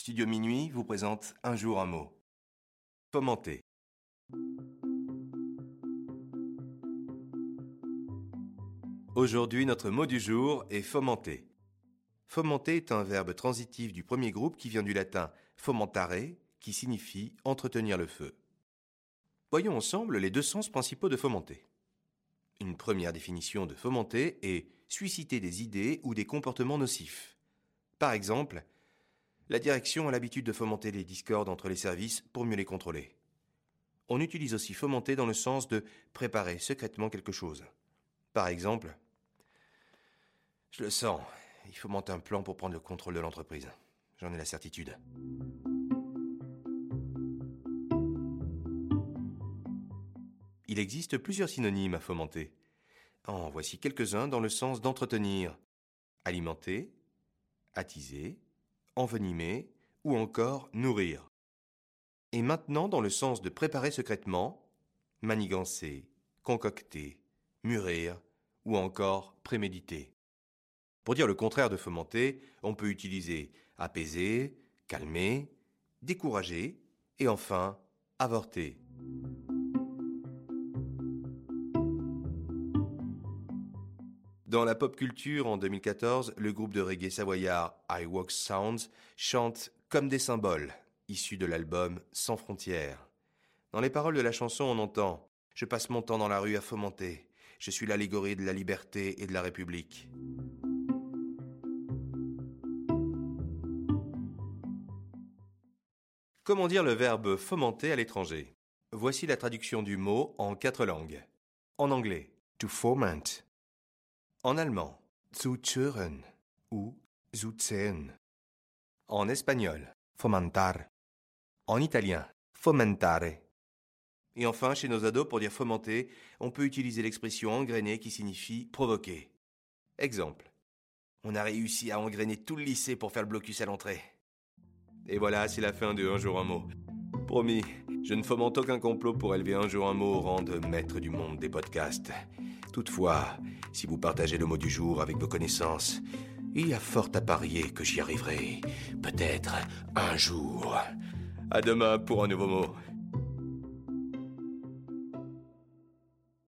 Studio Minuit vous présente Un jour un mot. Fomenter. Aujourd'hui, notre mot du jour est fomenter. Fomenter est un verbe transitif du premier groupe qui vient du latin fomentare, qui signifie entretenir le feu. Voyons ensemble les deux sens principaux de fomenter. Une première définition de fomenter est susciter des idées ou des comportements nocifs. Par exemple, la direction a l'habitude de fomenter les discordes entre les services pour mieux les contrôler. On utilise aussi fomenter dans le sens de préparer secrètement quelque chose. Par exemple, je le sens, il faut monter un plan pour prendre le contrôle de l'entreprise. J'en ai la certitude. Il existe plusieurs synonymes à fomenter. En voici quelques-uns dans le sens d'entretenir. Alimenter, attiser, envenimer ou encore nourrir. Et maintenant dans le sens de préparer secrètement, manigancer, concocter, mûrir ou encore préméditer. Pour dire le contraire de fomenter, on peut utiliser apaiser, calmer, décourager et enfin avorter. Dans la pop culture, en 2014, le groupe de reggae savoyard I Walk Sounds chante Comme des symboles, issu de l'album Sans frontières. Dans les paroles de la chanson, on entend Je passe mon temps dans la rue à fomenter. Je suis l'allégorie de la liberté et de la République. Comment dire le verbe fomenter à l'étranger? Voici la traduction du mot en quatre langues. En anglais, to foment. En allemand, zuzuren ou zuzen. En espagnol, fomentar. En italien, fomentare. Et enfin, chez nos ados, pour dire fomenter, on peut utiliser l'expression engrainer qui signifie provoquer. Exemple. On a réussi à engrainer tout le lycée pour faire le blocus à l'entrée. Et voilà, c'est la fin de Un jour un mot. Promis, je ne fomente aucun complot pour élever un jour un mot au rang de maître du monde des podcasts. Toutefois, si vous partagez le mot du jour avec vos connaissances, il y a fort à parier que j'y arriverai. Peut-être un jour. À demain pour un nouveau mot.